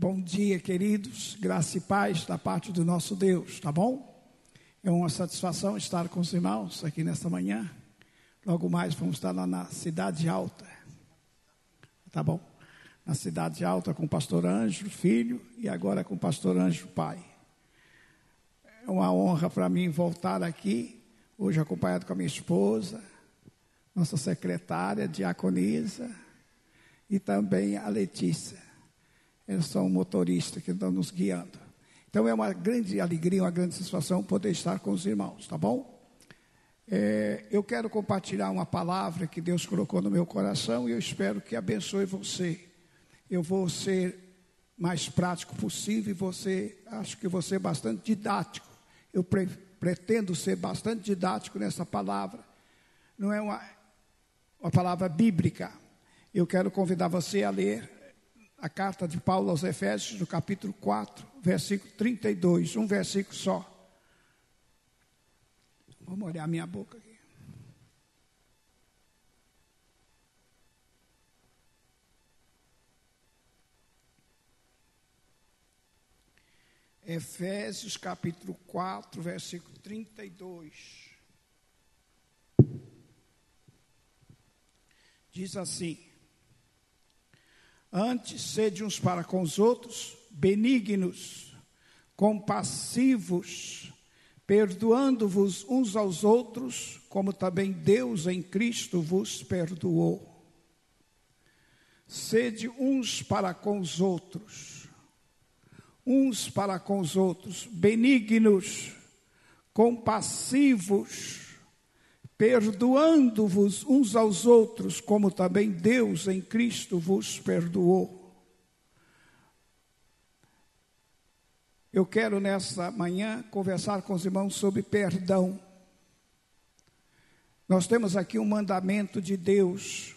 Bom dia, queridos. Graça e paz da parte do nosso Deus, tá bom? É uma satisfação estar com os irmãos aqui nesta manhã. Logo mais vamos estar lá na Cidade Alta. Tá bom? Na Cidade Alta com o pastor Anjo, filho, e agora com o pastor Anjo, pai. É uma honra para mim voltar aqui, hoje acompanhado com a minha esposa, nossa secretária, diaconisa, e também a Letícia. Eles são motoristas que estão nos guiando. Então é uma grande alegria, uma grande satisfação poder estar com os irmãos, tá bom? É, eu quero compartilhar uma palavra que Deus colocou no meu coração e eu espero que abençoe você. Eu vou ser mais prático possível e você, acho que vou ser bastante didático. Eu pre, pretendo ser bastante didático nessa palavra. Não é uma, uma palavra bíblica. Eu quero convidar você a ler a carta de Paulo aos Efésios, no capítulo 4, versículo 32, um versículo só. Vamos olhar minha boca aqui. Efésios capítulo 4, versículo 32. Diz assim: Antes, sede uns para com os outros benignos, compassivos, perdoando-vos uns aos outros, como também Deus em Cristo vos perdoou. Sede uns para com os outros, uns para com os outros, benignos, compassivos, perdoando-vos uns aos outros, como também Deus em Cristo vos perdoou. Eu quero nessa manhã conversar com os irmãos sobre perdão. Nós temos aqui um mandamento de Deus.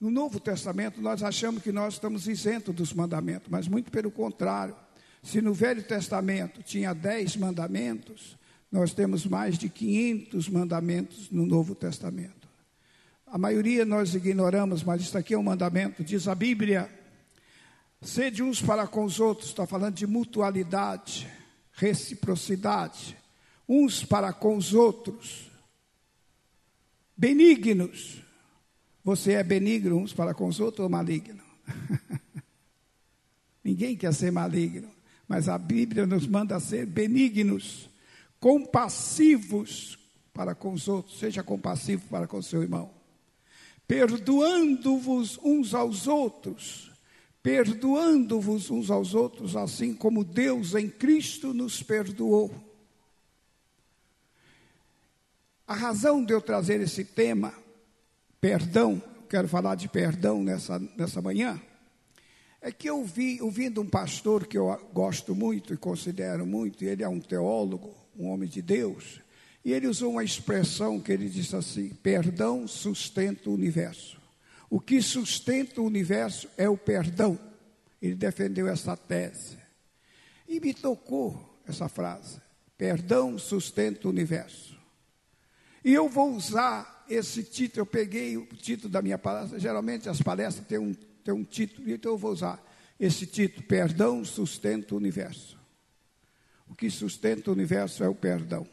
No Novo Testamento, nós achamos que nós estamos isentos dos mandamentos, mas muito pelo contrário. Se no Velho Testamento tinha dez mandamentos, nós temos mais de 500 mandamentos no Novo Testamento. A maioria nós ignoramos, mas isso aqui é um mandamento. Diz a Bíblia: sede uns para com os outros, está falando de mutualidade, reciprocidade, uns para com os outros, benignos. Você é benigno uns para com os outros ou maligno? Ninguém quer ser maligno, mas a Bíblia nos manda ser benignos compassivos para com os outros, seja compassivo para com o seu irmão, perdoando-vos uns aos outros, perdoando-vos uns aos outros, assim como Deus em Cristo nos perdoou. A razão de eu trazer esse tema, perdão, quero falar de perdão nessa, nessa manhã, é que eu vi, ouvindo um pastor que eu gosto muito e considero muito, ele é um teólogo, um homem de Deus, e ele usou uma expressão que ele disse assim: perdão sustenta o universo. O que sustenta o universo é o perdão. Ele defendeu essa tese. E me tocou essa frase: perdão sustenta o universo. E eu vou usar esse título, eu peguei o título da minha palestra, geralmente as palestras têm um, têm um título, então eu vou usar esse título: Perdão sustenta o universo. O que sustenta o universo é o perdão.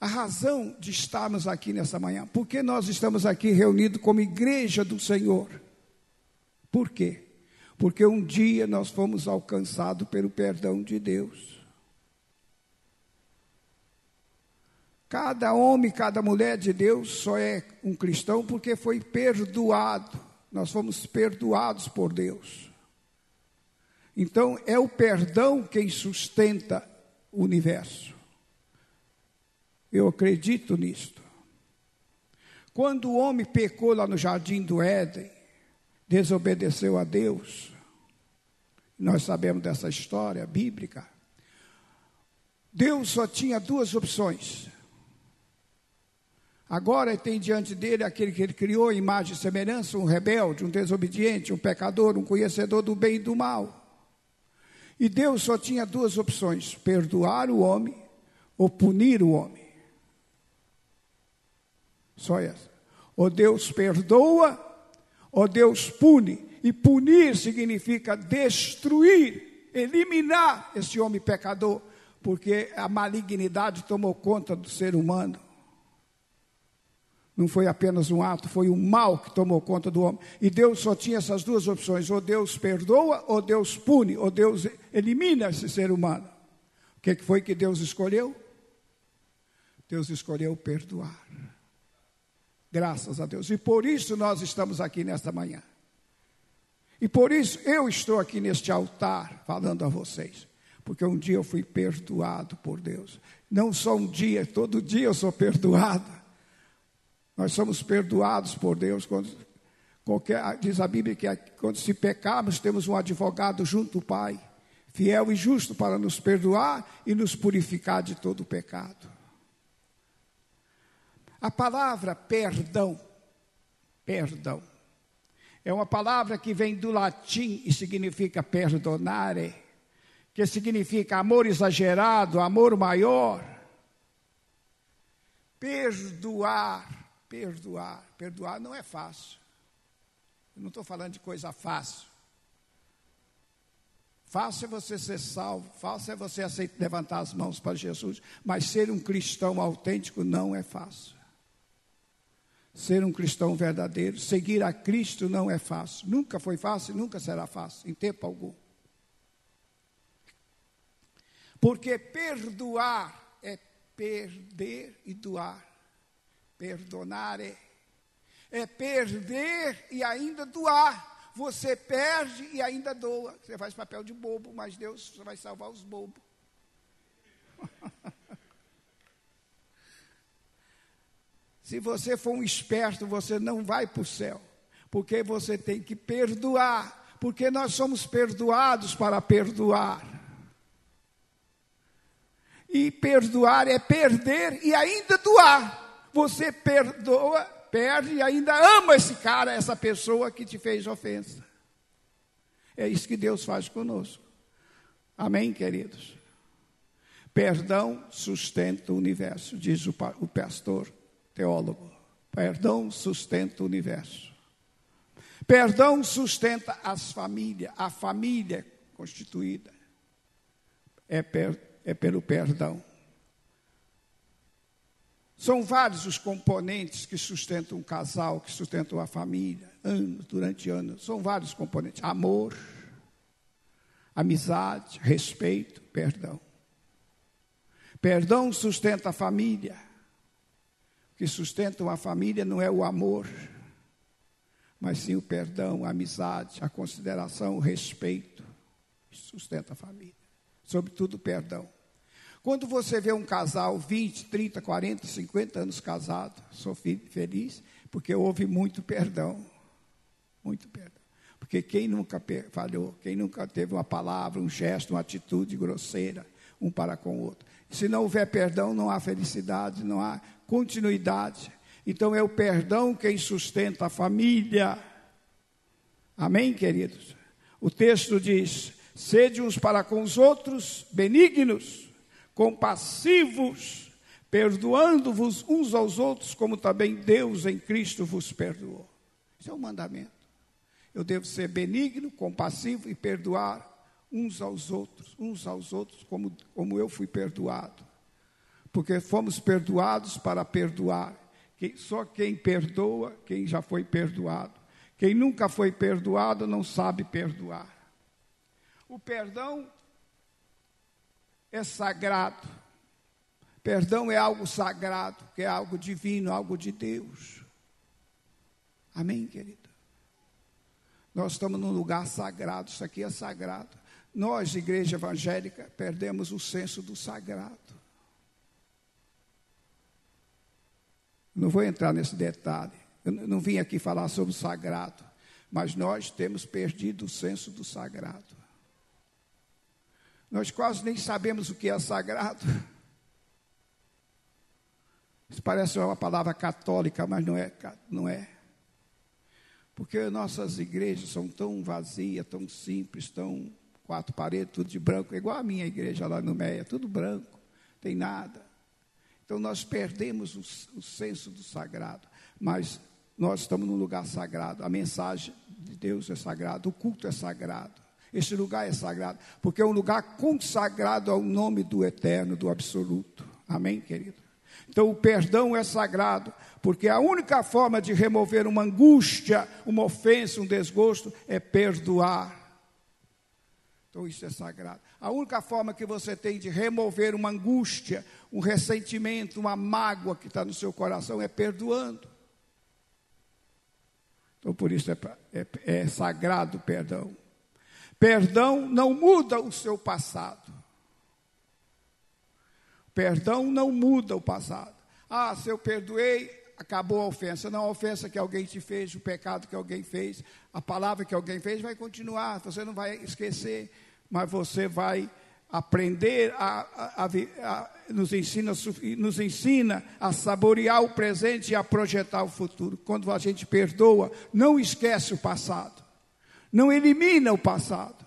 A razão de estarmos aqui nessa manhã, por que nós estamos aqui reunidos como igreja do Senhor? Por quê? Porque um dia nós fomos alcançados pelo perdão de Deus. Cada homem, cada mulher de Deus só é um cristão porque foi perdoado. Nós fomos perdoados por Deus. Então, é o perdão quem sustenta o universo. Eu acredito nisto. Quando o homem pecou lá no jardim do Éden, desobedeceu a Deus, nós sabemos dessa história bíblica. Deus só tinha duas opções. Agora tem diante dele aquele que ele criou, imagem e semelhança, um rebelde, um desobediente, um pecador, um conhecedor do bem e do mal. E Deus só tinha duas opções: perdoar o homem ou punir o homem. Só essa. Ou Deus perdoa, ou Deus pune. E punir significa destruir, eliminar esse homem pecador, porque a malignidade tomou conta do ser humano. Não foi apenas um ato, foi o mal que tomou conta do homem. E Deus só tinha essas duas opções: ou Deus perdoa, ou Deus pune, ou Deus elimina esse ser humano. O que foi que Deus escolheu? Deus escolheu perdoar. Graças a Deus. E por isso nós estamos aqui nesta manhã. E por isso eu estou aqui neste altar falando a vocês. Porque um dia eu fui perdoado por Deus. Não só um dia, todo dia eu sou perdoado. Nós somos perdoados por Deus quando qualquer, diz a Bíblia que quando se pecarmos temos um advogado junto ao Pai, fiel e justo para nos perdoar e nos purificar de todo o pecado. A palavra perdão, perdão, é uma palavra que vem do latim e significa perdonare, que significa amor exagerado, amor maior. Perdoar perdoar. Perdoar não é fácil. Eu não estou falando de coisa fácil. Fácil é você ser salvo, fácil é você aceitar, levantar as mãos para Jesus, mas ser um cristão autêntico não é fácil. Ser um cristão verdadeiro, seguir a Cristo não é fácil. Nunca foi fácil, nunca será fácil, em tempo algum. Porque perdoar é perder e doar. Perdonare é perder e ainda doar. Você perde e ainda doa. Você faz papel de bobo, mas Deus vai salvar os bobos. Se você for um esperto, você não vai para o céu, porque você tem que perdoar, porque nós somos perdoados para perdoar. E perdoar é perder e ainda doar você perdoa, perde e ainda ama esse cara, essa pessoa que te fez ofensa. É isso que Deus faz conosco. Amém, queridos? Perdão sustenta o universo, diz o, o pastor teólogo. Perdão sustenta o universo. Perdão sustenta as famílias, a família constituída. É, per, é pelo perdão. São vários os componentes que sustentam um casal, que sustentam a família, anos, durante anos. São vários componentes: amor, amizade, respeito, perdão. Perdão sustenta a família. O que sustenta uma família não é o amor, mas sim o perdão, a amizade, a consideração, o respeito. Sustenta a família. Sobretudo perdão. Quando você vê um casal 20, 30, 40, 50 anos casado, sou feliz, porque houve muito perdão. Muito perdão. Porque quem nunca falhou, quem nunca teve uma palavra, um gesto, uma atitude grosseira, um para com o outro. Se não houver perdão, não há felicidade, não há continuidade. Então é o perdão quem sustenta a família. Amém, queridos? O texto diz: sede uns para com os outros benignos compassivos, perdoando-vos uns aos outros, como também Deus em Cristo vos perdoou. Isso é um mandamento. Eu devo ser benigno, compassivo e perdoar uns aos outros, uns aos outros, como, como eu fui perdoado. Porque fomos perdoados para perdoar. Quem, só quem perdoa, quem já foi perdoado. Quem nunca foi perdoado não sabe perdoar. O perdão é sagrado. Perdão é algo sagrado, que é algo divino, algo de Deus. Amém, querido? Nós estamos num lugar sagrado, isso aqui é sagrado. Nós, igreja evangélica, perdemos o senso do sagrado. Não vou entrar nesse detalhe. Eu não vim aqui falar sobre o sagrado, mas nós temos perdido o senso do sagrado. Nós quase nem sabemos o que é sagrado. Isso parece uma palavra católica, mas não é, não é. Porque nossas igrejas são tão vazias, tão simples, tão quatro paredes, tudo de branco, igual a minha igreja lá no Meia, tudo branco, tem nada. Então nós perdemos o, o senso do sagrado, mas nós estamos num lugar sagrado. A mensagem de Deus é sagrado, o culto é sagrado. Este lugar é sagrado, porque é um lugar consagrado ao nome do eterno, do absoluto. Amém, querido? Então, o perdão é sagrado, porque a única forma de remover uma angústia, uma ofensa, um desgosto, é perdoar. Então, isso é sagrado. A única forma que você tem de remover uma angústia, um ressentimento, uma mágoa que está no seu coração é perdoando. Então, por isso é, é, é sagrado o perdão. Perdão não muda o seu passado. Perdão não muda o passado. Ah, se eu perdoei, acabou a ofensa. Não, a ofensa que alguém te fez, o pecado que alguém fez, a palavra que alguém fez vai continuar. Você não vai esquecer, mas você vai aprender a, a, a, a, nos, ensina, nos ensina a saborear o presente e a projetar o futuro. Quando a gente perdoa, não esquece o passado, não elimina o passado,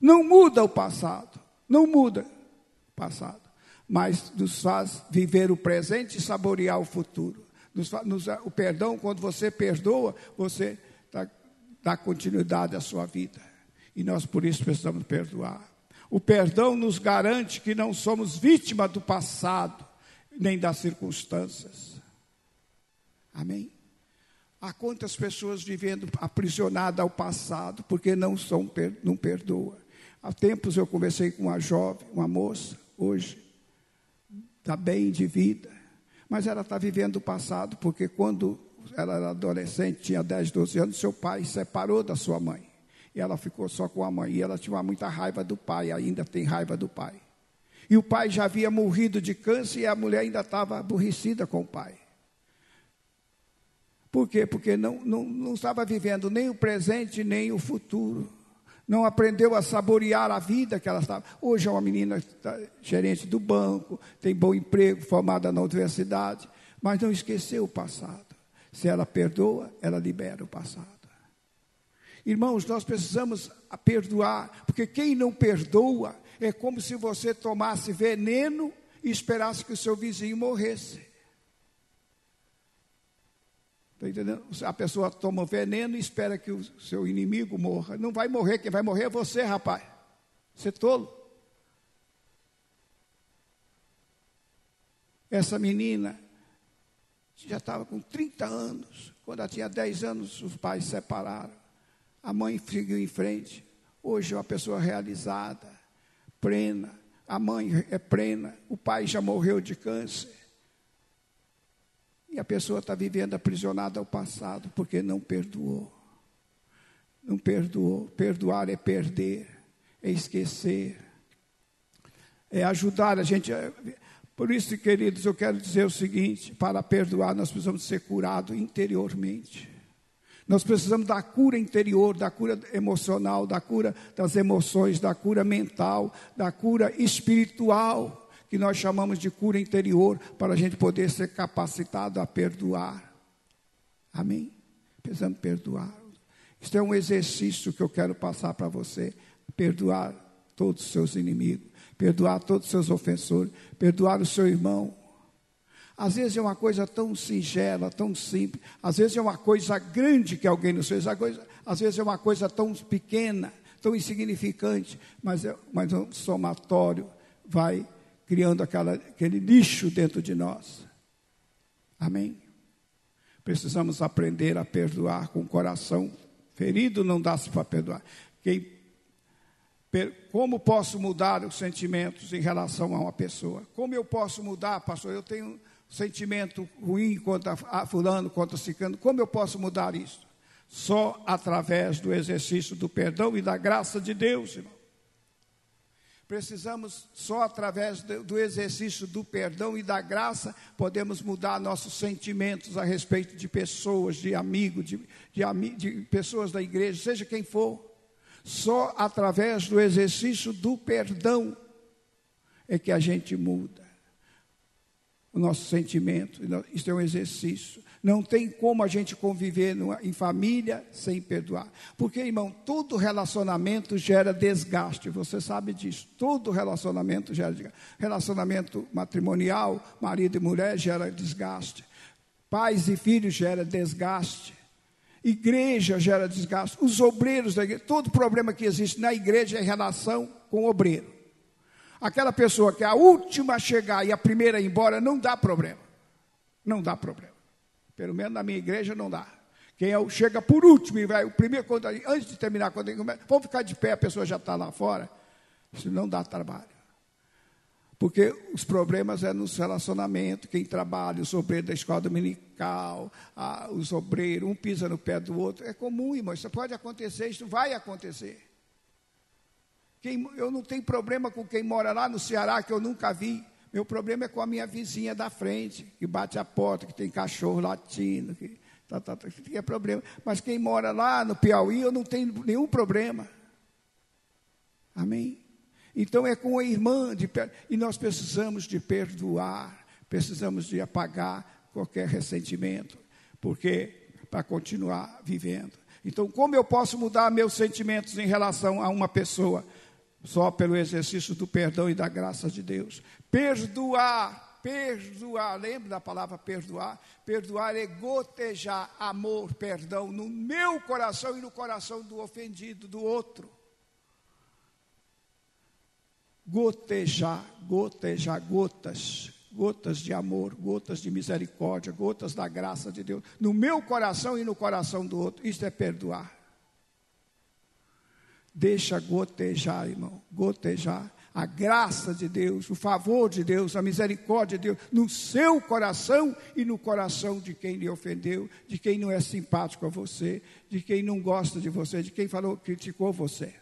não muda o passado, não muda o passado, mas nos faz viver o presente e saborear o futuro. Nos, nos, o perdão, quando você perdoa, você dá, dá continuidade à sua vida. E nós, por isso, precisamos perdoar. O perdão nos garante que não somos vítima do passado, nem das circunstâncias. Amém? Há quantas pessoas vivendo aprisionadas ao passado, porque não, são, não perdoa. Há tempos eu conversei com uma jovem, uma moça, hoje, está bem de vida, mas ela está vivendo o passado, porque quando ela era adolescente, tinha 10, 12 anos, seu pai separou da sua mãe. E ela ficou só com a mãe. E ela tinha muita raiva do pai, ainda tem raiva do pai. E o pai já havia morrido de câncer e a mulher ainda estava aborrecida com o pai. Por quê? Porque não, não, não estava vivendo nem o presente nem o futuro. Não aprendeu a saborear a vida que ela estava. Hoje é uma menina tá, gerente do banco, tem bom emprego, formada na universidade, mas não esqueceu o passado. Se ela perdoa, ela libera o passado. Irmãos, nós precisamos perdoar, porque quem não perdoa é como se você tomasse veneno e esperasse que o seu vizinho morresse. Está entendendo? A pessoa toma veneno e espera que o seu inimigo morra. Não vai morrer, quem vai morrer é você, rapaz. Você é tolo. Essa menina já estava com 30 anos. Quando ela tinha 10 anos, os pais se separaram. A mãe seguiu em frente. Hoje é uma pessoa realizada, plena. A mãe é plena. O pai já morreu de câncer. E a pessoa está vivendo aprisionada ao passado porque não perdoou. Não perdoou. Perdoar é perder, é esquecer, é ajudar a gente. Por isso, queridos, eu quero dizer o seguinte: para perdoar, nós precisamos ser curados interiormente. Nós precisamos da cura interior, da cura emocional, da cura das emoções, da cura mental, da cura espiritual, que nós chamamos de cura interior, para a gente poder ser capacitado a perdoar. Amém? Precisamos perdoar. Isso é um exercício que eu quero passar para você. Perdoar todos os seus inimigos, perdoar todos os seus ofensores, perdoar o seu irmão, às vezes é uma coisa tão singela, tão simples. Às vezes é uma coisa grande que alguém nos fez. Às vezes é uma coisa tão pequena, tão insignificante. Mas, é, mas um somatório vai criando aquela, aquele lixo dentro de nós. Amém? Precisamos aprender a perdoar com o coração ferido, não dá-se para perdoar. Quem, como posso mudar os sentimentos em relação a uma pessoa? Como eu posso mudar, pastor? Eu tenho sentimento ruim contra a fulano, contra cicano, como eu posso mudar isso? Só através do exercício do perdão e da graça de Deus, irmão. Precisamos, só através do exercício do perdão e da graça, podemos mudar nossos sentimentos a respeito de pessoas, de amigos, de, de, de pessoas da igreja, seja quem for. Só através do exercício do perdão é que a gente muda o nosso sentimento. Isso é um exercício. Não tem como a gente conviver em família sem perdoar. Porque, irmão, todo relacionamento gera desgaste. Você sabe disso. Todo relacionamento gera desgaste. Relacionamento matrimonial, marido e mulher, gera desgaste. Pais e filhos gera desgaste. Igreja gera desgaste, os obreiros da igreja, todo problema que existe na igreja é em relação com o obreiro. Aquela pessoa que é a última a chegar e a primeira a ir embora, não dá problema. Não dá problema. Pelo menos na minha igreja não dá. Quem é, chega por último e vai, o primeiro, quando, antes de terminar, quando vamos ficar de pé, a pessoa já está lá fora. Isso não dá trabalho. Porque os problemas é nos relacionamentos, quem trabalha, os obreiros da escola dominical, a, os um pisa no pé do outro. É comum, irmão, isso pode acontecer, isso vai acontecer. Quem, eu não tenho problema com quem mora lá no Ceará, que eu nunca vi. Meu problema é com a minha vizinha da frente, que bate a porta, que tem cachorro latindo, que, tá, tá, tá, que é problema. Mas quem mora lá no Piauí, eu não tenho nenhum problema. Amém? Então é com a irmã, de, e nós precisamos de perdoar, precisamos de apagar qualquer ressentimento, porque para continuar vivendo. Então, como eu posso mudar meus sentimentos em relação a uma pessoa? Só pelo exercício do perdão e da graça de Deus. Perdoar, perdoar, lembra da palavra perdoar? Perdoar é gotejar amor, perdão no meu coração e no coração do ofendido, do outro gotejar, gotejar gotas, gotas de amor, gotas de misericórdia, gotas da graça de Deus, no meu coração e no coração do outro. Isso é perdoar. Deixa gotejar, irmão, gotejar a graça de Deus, o favor de Deus, a misericórdia de Deus no seu coração e no coração de quem lhe ofendeu, de quem não é simpático a você, de quem não gosta de você, de quem falou, criticou você.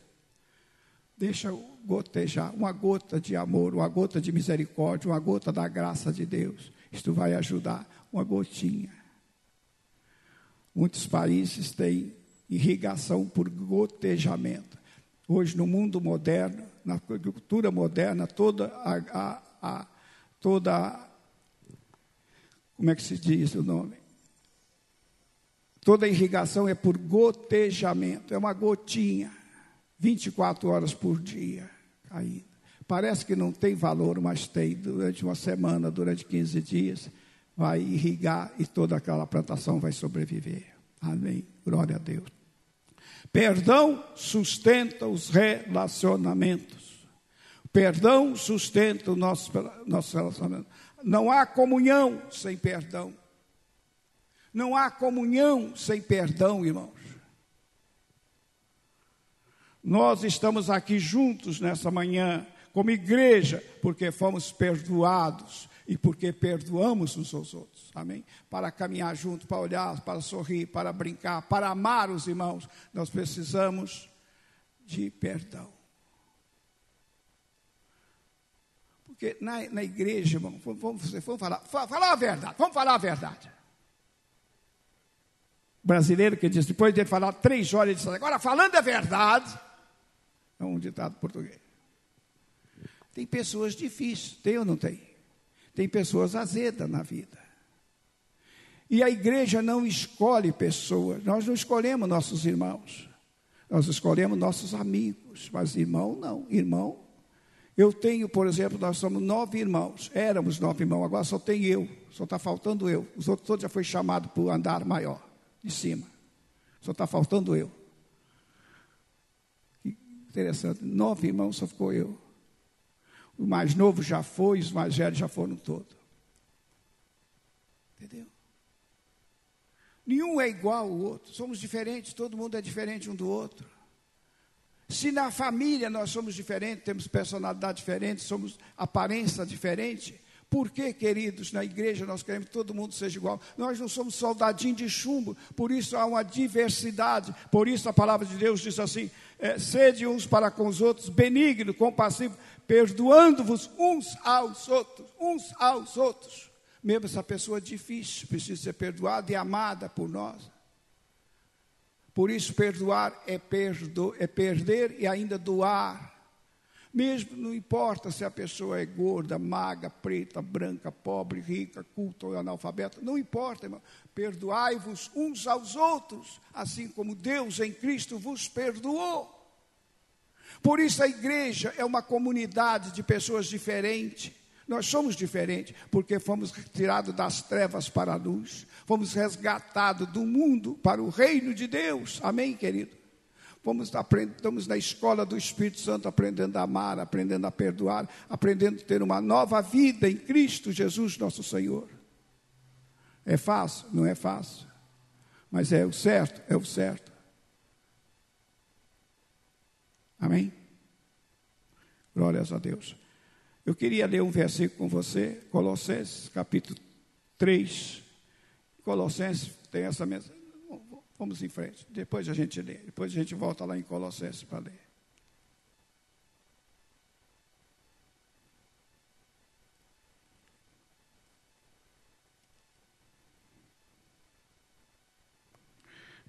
Deixa gotejar uma gota de amor, uma gota de misericórdia, uma gota da graça de Deus. Isto vai ajudar, uma gotinha. Muitos países têm irrigação por gotejamento. Hoje, no mundo moderno, na agricultura moderna, toda a, a, a toda como é que se diz o nome? Toda irrigação é por gotejamento, é uma gotinha. 24 horas por dia caindo. Parece que não tem valor, mas tem. Durante uma semana, durante 15 dias, vai irrigar e toda aquela plantação vai sobreviver. Amém. Glória a Deus. Perdão sustenta os relacionamentos. Perdão sustenta o nosso, nosso relacionamento. Não há comunhão sem perdão. Não há comunhão sem perdão, irmãos. Nós estamos aqui juntos nessa manhã, como igreja, porque fomos perdoados e porque perdoamos uns aos outros. Amém? Para caminhar junto, para olhar, para sorrir, para brincar, para amar os irmãos, nós precisamos de perdão. Porque na, na igreja, irmão, vamos, vamos falar, falar a verdade, vamos falar a verdade. Brasileiro que diz, depois de falar três horas, ele diz, agora falando a verdade, é um ditado português. Tem pessoas difíceis, tem ou não tem? Tem pessoas azedas na vida. E a igreja não escolhe pessoas, nós não escolhemos nossos irmãos, nós escolhemos nossos amigos, mas irmão não, irmão. Eu tenho, por exemplo, nós somos nove irmãos, éramos nove irmãos, agora só tem eu, só está faltando eu. Os outros todos já foi chamado para o andar maior, de cima, só está faltando eu. Interessante, nove irmãos só ficou eu. O mais novo já foi, os mais velhos já foram todos. Entendeu? Nenhum é igual ao outro, somos diferentes, todo mundo é diferente um do outro. Se na família nós somos diferentes, temos personalidade diferente, somos aparência diferente, por que, queridos, na igreja nós queremos que todo mundo seja igual? Nós não somos soldadinho de chumbo, por isso há uma diversidade. Por isso a palavra de Deus diz assim: é, sede uns para com os outros, benigno, compassivo, perdoando-vos uns aos outros, uns aos outros. Mesmo essa pessoa difícil, precisa ser perdoada e amada por nós. Por isso, perdoar é, perdo, é perder e ainda doar. Mesmo não importa se a pessoa é gorda, magra, preta, branca, pobre, rica, culta ou analfabeta, não importa, irmão. Perdoai-vos uns aos outros, assim como Deus em Cristo vos perdoou. Por isso a igreja é uma comunidade de pessoas diferentes. Nós somos diferentes porque fomos tirados das trevas para a luz, fomos resgatados do mundo para o reino de Deus. Amém, querido? Fomos, estamos na escola do Espírito Santo aprendendo a amar, aprendendo a perdoar, aprendendo a ter uma nova vida em Cristo Jesus, nosso Senhor. É fácil? Não é fácil. Mas é o certo? É o certo. Amém? Glórias a Deus. Eu queria ler um versículo com você, Colossenses, capítulo 3. Colossenses tem essa mensagem. Vamos em frente, depois a gente lê. Depois a gente volta lá em Colossenses para ler.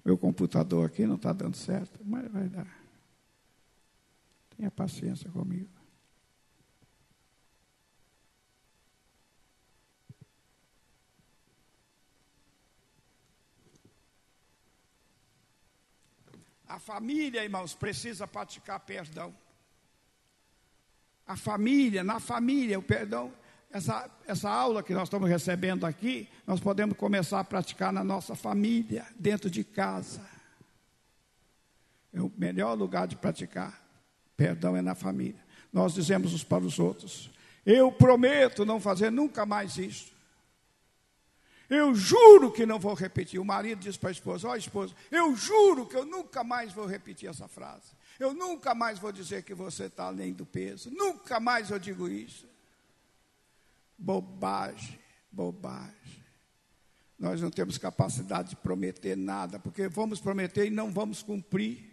Meu computador aqui não está dando certo, mas vai dar. Tenha paciência comigo. A família, irmãos, precisa praticar perdão. A família, na família, o perdão, essa, essa aula que nós estamos recebendo aqui, nós podemos começar a praticar na nossa família, dentro de casa. É o melhor lugar de praticar perdão é na família. Nós dizemos uns para os outros: Eu prometo não fazer nunca mais isso. Eu juro que não vou repetir. O marido diz para a esposa: Ó, oh, esposa, eu juro que eu nunca mais vou repetir essa frase. Eu nunca mais vou dizer que você está além do peso. Nunca mais eu digo isso. Bobagem, bobagem. Nós não temos capacidade de prometer nada, porque vamos prometer e não vamos cumprir.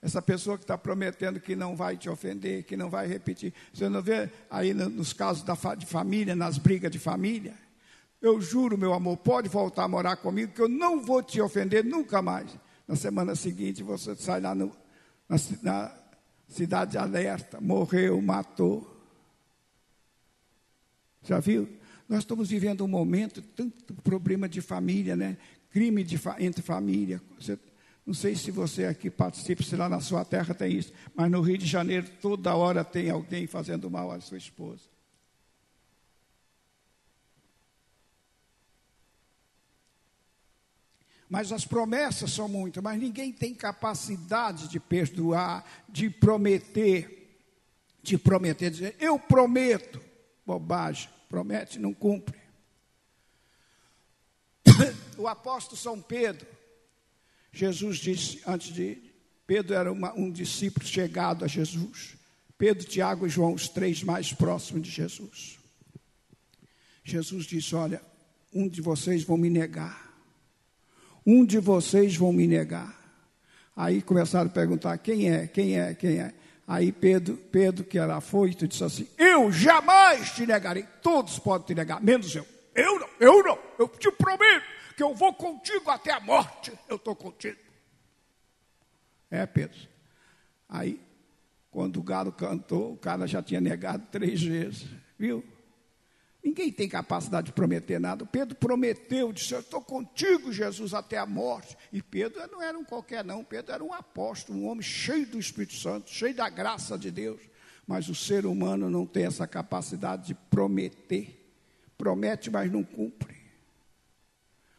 Essa pessoa que está prometendo que não vai te ofender, que não vai repetir. Você não vê aí nos casos da, de família, nas brigas de família? Eu juro, meu amor, pode voltar a morar comigo, que eu não vou te ofender nunca mais. Na semana seguinte, você sai lá no, na, na cidade alerta, morreu, matou. Já viu? Nós estamos vivendo um momento, tanto problema de família, né? Crime de, entre família. Você, não sei se você aqui participa, se lá na sua terra tem isso, mas no Rio de Janeiro toda hora tem alguém fazendo mal à sua esposa. Mas as promessas são muitas, mas ninguém tem capacidade de perdoar, de prometer, de prometer, dizer, eu prometo, bobagem, promete, não cumpre. O apóstolo São Pedro, Jesus disse antes de. Pedro era uma, um discípulo chegado a Jesus. Pedro, Tiago e João, os três mais próximos de Jesus. Jesus disse: Olha, um de vocês vão me negar um de vocês vão me negar. Aí começaram a perguntar: quem é, quem é, quem é? Aí Pedro, Pedro que era afoito, disse assim: Eu jamais te negarei. Todos podem te negar, menos eu. Eu não, eu não. Eu te prometo que eu vou contigo até a morte. Eu estou contigo. É, Pedro. Aí, quando o galo cantou, o cara já tinha negado três vezes. Viu? Ninguém tem capacidade de prometer nada. Pedro prometeu, disse: Eu estou contigo, Jesus, até a morte. E Pedro não era um qualquer, não. Pedro era um apóstolo, um homem cheio do Espírito Santo, cheio da graça de Deus. Mas o ser humano não tem essa capacidade de prometer. Promete, mas não cumpre.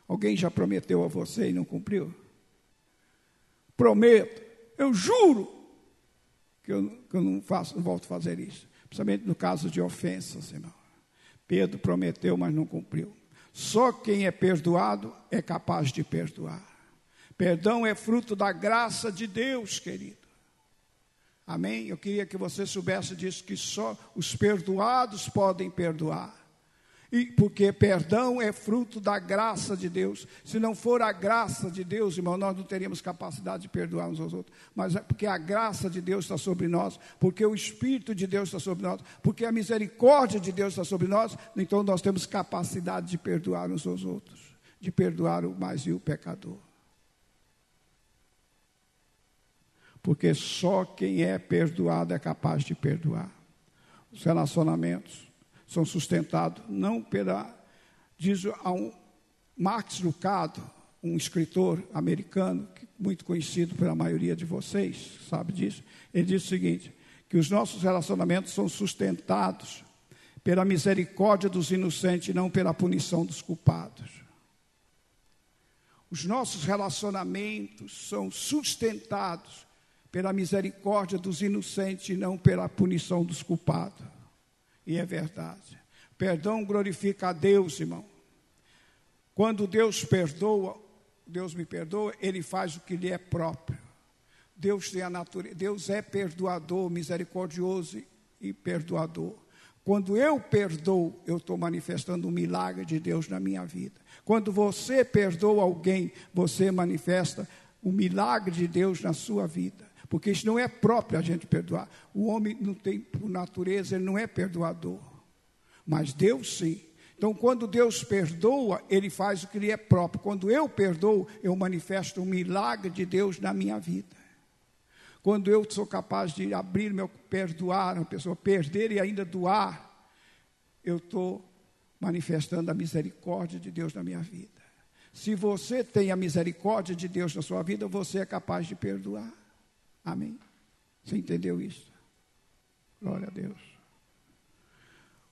Alguém já prometeu a você e não cumpriu? Prometo, eu juro que eu, que eu não faço, não volto a fazer isso. Principalmente no caso de ofensas, irmão. Pedro prometeu, mas não cumpriu. Só quem é perdoado é capaz de perdoar. Perdão é fruto da graça de Deus, querido. Amém? Eu queria que você soubesse disso, que só os perdoados podem perdoar. E porque perdão é fruto da graça de Deus. Se não for a graça de Deus, irmão, nós não teríamos capacidade de perdoar uns aos outros. Mas é porque a graça de Deus está sobre nós, porque o Espírito de Deus está sobre nós, porque a misericórdia de Deus está sobre nós, então nós temos capacidade de perdoar uns aos outros, de perdoar o mais vil pecador. Porque só quem é perdoado é capaz de perdoar. Os relacionamentos são sustentados não pela. Diz a um Max Lucado, um escritor americano, muito conhecido pela maioria de vocês, sabe disso. Ele diz o seguinte: que os nossos relacionamentos são sustentados pela misericórdia dos inocentes e não pela punição dos culpados. Os nossos relacionamentos são sustentados pela misericórdia dos inocentes e não pela punição dos culpados. E é verdade. Perdão glorifica a Deus, irmão. Quando Deus perdoa, Deus me perdoa, ele faz o que lhe é próprio. Deus tem a natureza, Deus é perdoador, misericordioso e perdoador. Quando eu perdoo, eu estou manifestando um milagre de Deus na minha vida. Quando você perdoa alguém, você manifesta o milagre de Deus na sua vida. Porque isso não é próprio a gente perdoar. O homem não tem, por natureza, ele não é perdoador. Mas Deus sim. Então, quando Deus perdoa, Ele faz o que lhe é próprio. Quando eu perdoo, eu manifesto um milagre de Deus na minha vida. Quando eu sou capaz de abrir meu, perdoar uma pessoa, perder e ainda doar, eu estou manifestando a misericórdia de Deus na minha vida. Se você tem a misericórdia de Deus na sua vida, você é capaz de perdoar. Amém? Você entendeu isso? Glória a Deus.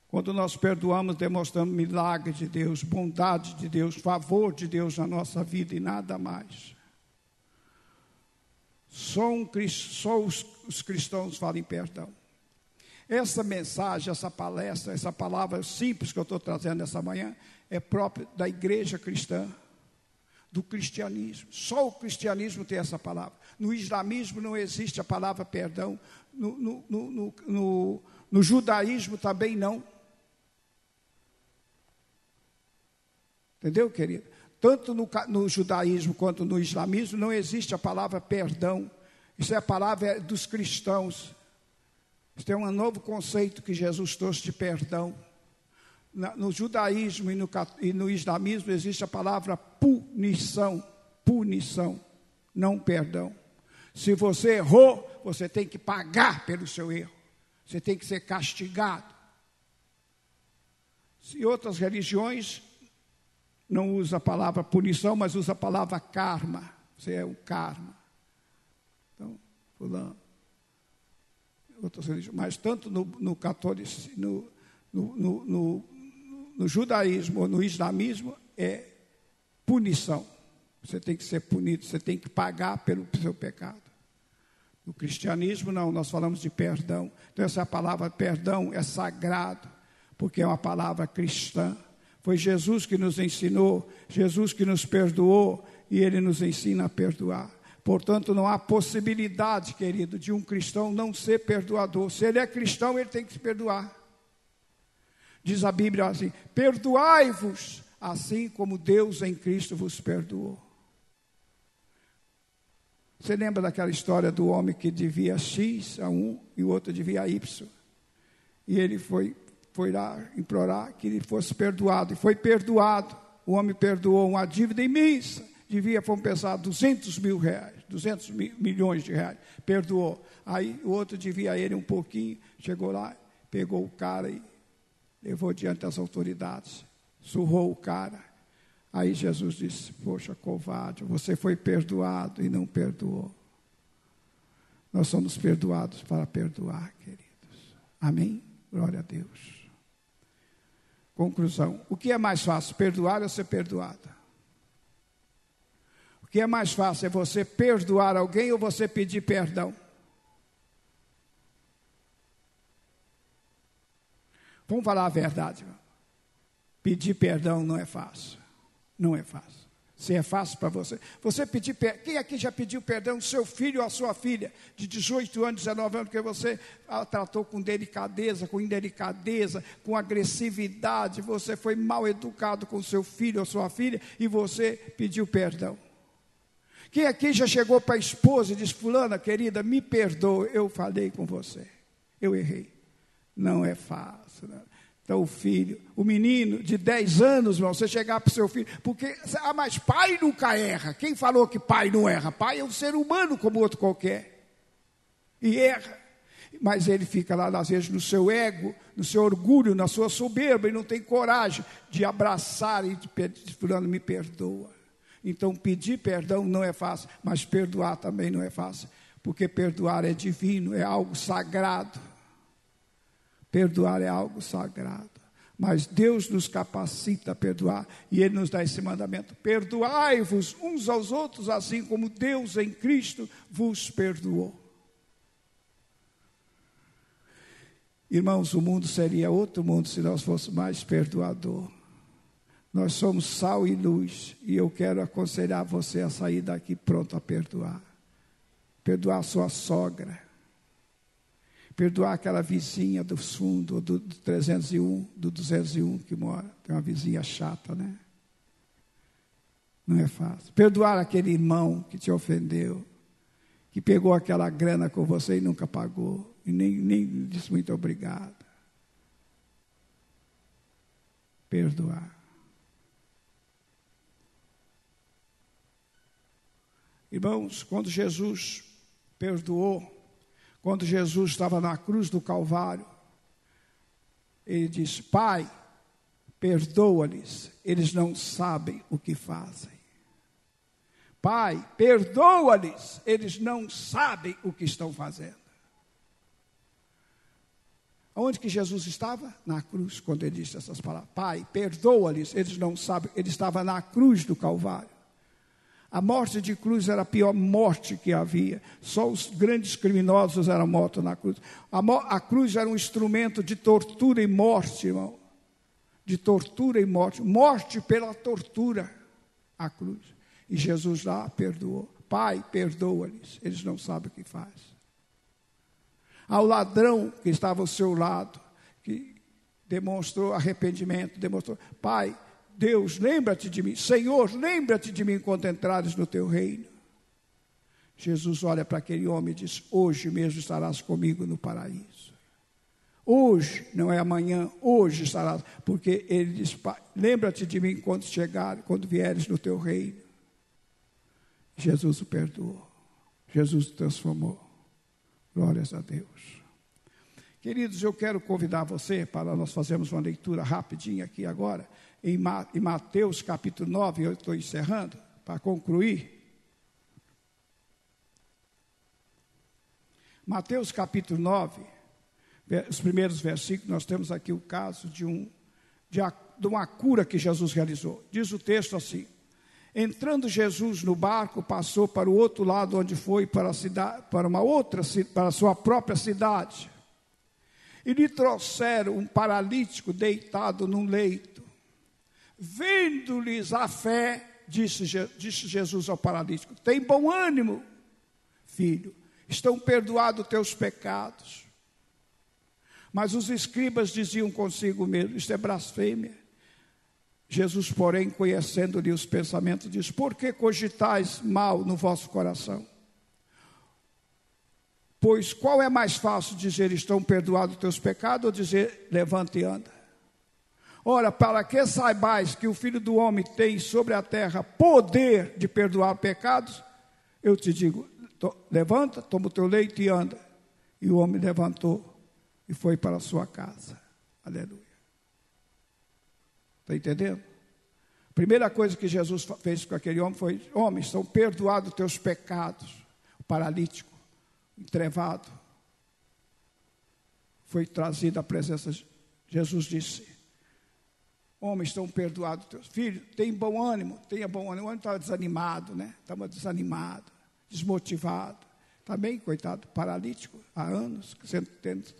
Quando nós perdoamos, demonstramos milagre de Deus, bondade de Deus, favor de Deus na nossa vida e nada mais. Só, um, só os, os cristãos falam perdão. Essa mensagem, essa palestra, essa palavra simples que eu estou trazendo nessa manhã, é própria da igreja cristã, do cristianismo. Só o cristianismo tem essa palavra. No islamismo não existe a palavra perdão, no, no, no, no, no judaísmo também não. Entendeu, querido? Tanto no, no, judaísmo quanto no islamismo não existe a palavra perdão. Isso é a palavra dos cristãos. Isso é um novo conceito que Jesus trouxe de perdão. No judaísmo e no, e no islamismo existe a palavra punição. Punição, não perdão. Se você errou, você tem que pagar pelo seu erro. Você tem que ser castigado. Se outras religiões não usa a palavra punição, mas usa a palavra karma. Você é o karma. Então, fulano. Outras religiões. Mas tanto no, no catolicismo, no, no, no, no judaísmo ou no islamismo, é punição. Você tem que ser punido, você tem que pagar pelo seu pecado. No cristianismo, não, nós falamos de perdão. Então, essa palavra perdão é sagrado, porque é uma palavra cristã. Foi Jesus que nos ensinou, Jesus que nos perdoou e ele nos ensina a perdoar. Portanto, não há possibilidade, querido, de um cristão não ser perdoador. Se ele é cristão, ele tem que se perdoar. Diz a Bíblia assim: perdoai-vos, assim como Deus em Cristo vos perdoou. Você lembra daquela história do homem que devia X a um e o outro devia Y? E ele foi foi lá implorar que ele fosse perdoado, e foi perdoado. O homem perdoou uma dívida imensa, devia, vamos pensar, 200 mil reais, 200 mil, milhões de reais, perdoou. Aí o outro devia a ele um pouquinho, chegou lá, pegou o cara e levou diante das autoridades, surrou o cara. Aí Jesus disse: Poxa, covarde, você foi perdoado e não perdoou. Nós somos perdoados para perdoar, queridos. Amém? Glória a Deus. Conclusão: o que é mais fácil, perdoar ou ser perdoado? O que é mais fácil é você perdoar alguém ou você pedir perdão? Vamos falar a verdade. Pedir perdão não é fácil. Não é fácil. Se é fácil para você. Você pedir Quem aqui já pediu perdão ao seu filho ou à sua filha de 18 anos, 19 anos, que você tratou com delicadeza, com indelicadeza, com agressividade, você foi mal educado com seu filho ou sua filha e você pediu perdão. Quem aqui já chegou para a esposa e disse: Fulana, querida, me perdoe, eu falei com você, eu errei. Não é fácil. Não. Então, o filho, o menino de 10 anos, irmão, você chegar para o seu filho, porque, ah, mas pai nunca erra. Quem falou que pai não erra? Pai é um ser humano como outro qualquer. E erra. Mas ele fica lá, às vezes, no seu ego, no seu orgulho, na sua soberba, e não tem coragem de abraçar e de pedir, fulano, me perdoa. Então, pedir perdão não é fácil, mas perdoar também não é fácil, porque perdoar é divino, é algo sagrado. Perdoar é algo sagrado. Mas Deus nos capacita a perdoar e Ele nos dá esse mandamento: perdoai-vos uns aos outros, assim como Deus em Cristo vos perdoou. Irmãos, o mundo seria outro mundo se nós fôssemos mais perdoador. Nós somos sal e luz, e eu quero aconselhar você a sair daqui pronto a perdoar. Perdoar sua sogra perdoar aquela vizinha do fundo, do, do 301, do 201 que mora. Tem uma vizinha chata, né? Não é fácil. Perdoar aquele irmão que te ofendeu, que pegou aquela grana com você e nunca pagou, e nem, nem disse muito obrigado. Perdoar. Irmãos, quando Jesus perdoou quando Jesus estava na cruz do Calvário, ele disse: Pai, perdoa-lhes, eles não sabem o que fazem. Pai, perdoa-lhes, eles não sabem o que estão fazendo. Onde que Jesus estava? Na cruz, quando ele disse essas palavras. Pai, perdoa-lhes, eles não sabem. Ele estava na cruz do Calvário. A morte de cruz era a pior morte que havia. Só os grandes criminosos eram mortos na cruz. A, a, cruz era um instrumento de tortura e morte, irmão. De tortura e morte. Morte pela tortura. A cruz. E Jesus lá perdoou. Pai, perdoa-lhes. Eles não sabem o que faz. Ao ladrão que estava ao seu lado, que demonstrou arrependimento, demonstrou, Pai, Deus, lembra-te de mim. Senhor, lembra-te de mim quando entrares no teu reino. Jesus olha para aquele homem e diz: Hoje mesmo estarás comigo no paraíso. Hoje, não é amanhã, hoje estarás. Porque ele diz: Lembra-te de mim quando chegar, quando vieres no teu reino. Jesus o perdoou. Jesus o transformou. Glórias a Deus. Queridos, eu quero convidar você para nós fazermos uma leitura rapidinha aqui agora em Mateus capítulo 9, eu estou encerrando, para concluir. Mateus capítulo 9, os primeiros versículos, nós temos aqui o caso de, um, de, de uma cura que Jesus realizou. Diz o texto assim: Entrando Jesus no barco, passou para o outro lado, onde foi para, a cidade, para uma outra, para a sua própria cidade. E lhe trouxeram um paralítico deitado num leito. Vendo-lhes a fé, disse, disse Jesus ao paralítico: Tem bom ânimo, filho, estão perdoados teus pecados. Mas os escribas diziam consigo mesmo: Isto é blasfêmia. Jesus, porém, conhecendo-lhe os pensamentos, diz: Por que cogitais mal no vosso coração? Pois qual é mais fácil dizer estão perdoados teus pecados ou dizer levante e anda? Ora, para que saibais que o Filho do Homem tem sobre a terra poder de perdoar pecados, eu te digo: levanta, toma o teu leito e anda. E o homem levantou e foi para a sua casa. Aleluia. Está entendendo? Primeira coisa que Jesus fez com aquele homem foi: Homem, são perdoados teus pecados. O paralítico, entrevado, foi trazido à presença de Jesus. Disse: Homens, estão perdoados teus filhos. Tem bom ânimo, tenha bom ânimo. O homem estava desanimado, né? Estava desanimado, desmotivado. Também, coitado, paralítico, há anos, sendo,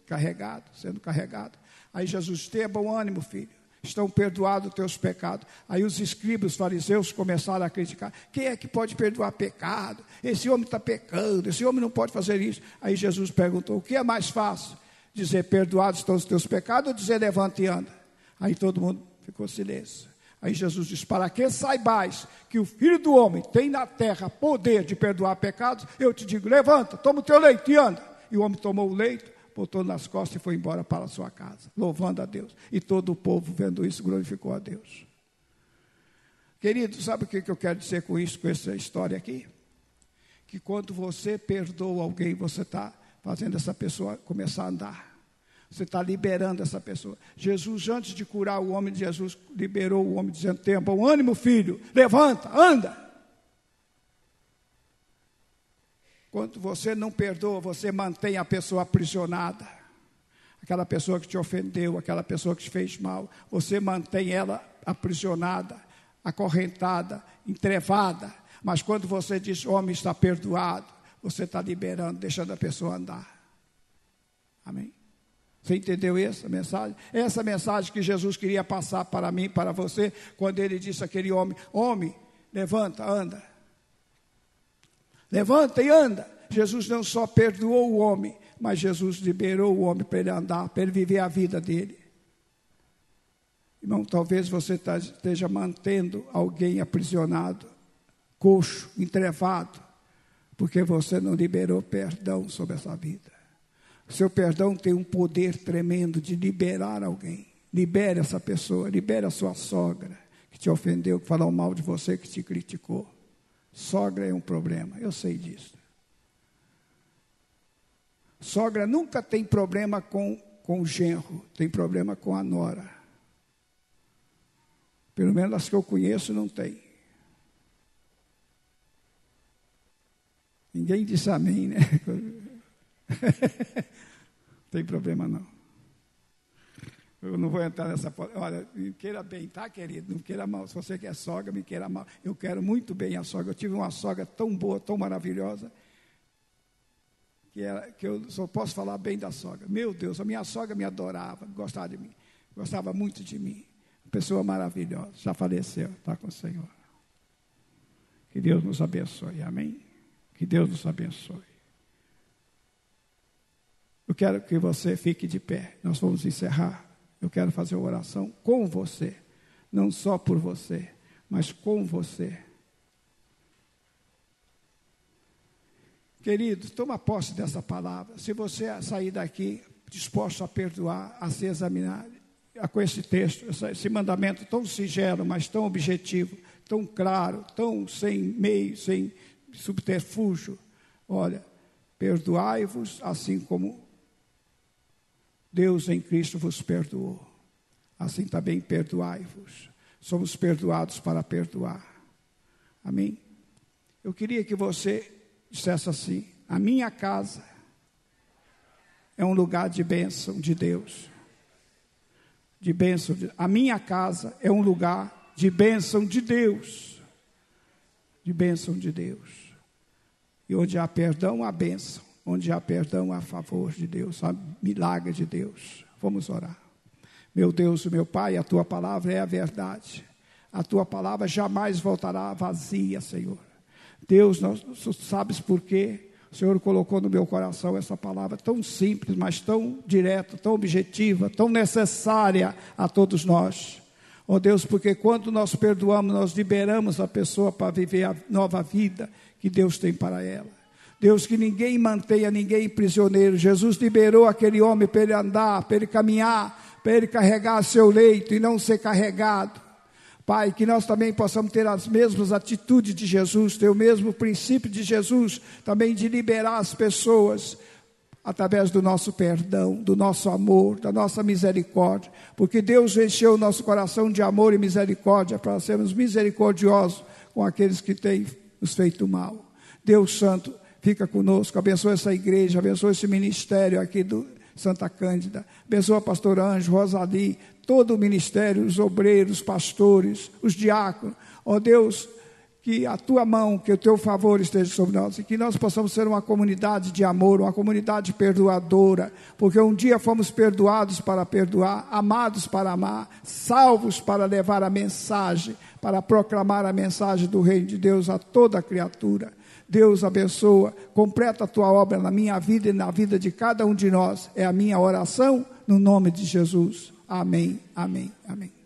carregado, sendo carregado. Aí Jesus, tenha bom ânimo, filho. Estão perdoados os teus pecados. Aí os escribas, os fariseus começaram a criticar. Quem é que pode perdoar pecado? Esse homem está pecando, esse homem não pode fazer isso. Aí Jesus perguntou: o que é mais fácil? Dizer perdoados estão os teus pecados ou dizer levante e anda? Aí todo mundo Ficou silêncio. Aí Jesus diz: Para que saibais que o Filho do Homem tem na terra poder de perdoar pecados, eu te digo: levanta, toma o teu leito e anda. E o homem tomou o leito, botou nas costas e foi embora para a sua casa, louvando a Deus. E todo o povo, vendo isso, glorificou a Deus. Querido, sabe o que eu quero dizer com isso, com essa história aqui? Que quando você perdoa alguém, você está fazendo essa pessoa começar a andar. Você está liberando essa pessoa. Jesus, antes de curar o homem, Jesus liberou o homem dizendo: bom ânimo, filho, levanta, anda. Quando você não perdoa, você mantém a pessoa aprisionada. aquela pessoa que te ofendeu, aquela pessoa que te fez mal, você mantém ela aprisionada, acorrentada, entrevada. Mas quando você diz, homem está perdoado, você está liberando, deixando a pessoa andar. Amém? Você entendeu essa mensagem? Essa mensagem que Jesus queria passar para mim, para você, quando ele disse àquele homem: Homem, levanta, anda. Levanta e anda. Jesus não só perdoou o homem, mas Jesus liberou o homem para ele andar, para ele viver a vida dele. Irmão, talvez você tá, esteja mantendo alguém aprisionado, coxo, entrevado, porque você não liberou perdão sobre essa vida. Seu perdão tem um poder tremendo de liberar alguém. Libere essa pessoa, libere a sua sogra que te ofendeu, que falou mal de você, que te criticou. Sogra é um problema, eu sei disso. Sogra nunca tem problema com, com o genro, tem problema com a nora. Pelo menos as que eu conheço não tem. Ninguém disse amém, né? tem problema não. Eu não vou entrar nessa. Olha, me queira bem, tá, querido? Não queira mal. Se você quer sogra, me queira mal. Eu quero muito bem a sogra. Eu tive uma sogra tão boa, tão maravilhosa, que, era, que eu só posso falar bem da sogra. Meu Deus, a minha sogra me adorava, gostava de mim, gostava muito de mim. Pessoa maravilhosa, já faleceu, está com o Senhor. Que Deus nos abençoe, amém? Que Deus nos abençoe. Eu quero que você fique de pé. Nós vamos encerrar. Eu quero fazer uma oração com você. Não só por você, mas com você. Queridos, toma posse dessa palavra. Se você sair daqui disposto a perdoar, a se examinar, com esse texto, esse mandamento tão singelo, mas tão objetivo, tão claro, tão sem meio, sem subterfúgio. Olha, perdoai-vos assim como Deus em Cristo vos perdoou. Assim também perdoai-vos. Somos perdoados para perdoar. Amém? Eu queria que você dissesse assim: a minha casa é um lugar de bênção de Deus. De bênção. De, a minha casa é um lugar de bênção de Deus. De bênção de Deus. E onde há perdão, há bênção onde há perdão a favor de Deus, há milagre de Deus. Vamos orar. Meu Deus, meu Pai, a tua palavra é a verdade. A tua palavra jamais voltará vazia, Senhor. Deus, sabes por quê? O Senhor colocou no meu coração essa palavra tão simples, mas tão direta, tão objetiva, tão necessária a todos nós. Ó oh Deus, porque quando nós perdoamos, nós liberamos a pessoa para viver a nova vida que Deus tem para ela. Deus, que ninguém mantenha ninguém prisioneiro. Jesus liberou aquele homem para ele andar, para ele caminhar, para ele carregar seu leito e não ser carregado. Pai, que nós também possamos ter as mesmas atitudes de Jesus, ter o mesmo princípio de Jesus, também de liberar as pessoas através do nosso perdão, do nosso amor, da nossa misericórdia, porque Deus encheu o nosso coração de amor e misericórdia para sermos misericordiosos com aqueles que têm nos feito mal. Deus Santo, fica conosco, abençoa essa igreja, abençoa esse ministério aqui do Santa Cândida, abençoa pastor Anjo, Rosali, todo o ministério, os obreiros, os pastores, os diáconos, ó oh Deus, que a tua mão, que o teu favor esteja sobre nós e que nós possamos ser uma comunidade de amor, uma comunidade perdoadora, porque um dia fomos perdoados para perdoar, amados para amar, salvos para levar a mensagem, para proclamar a mensagem do Reino de Deus a toda criatura. Deus abençoa, completa a tua obra na minha vida e na vida de cada um de nós. É a minha oração no nome de Jesus. Amém, amém, amém.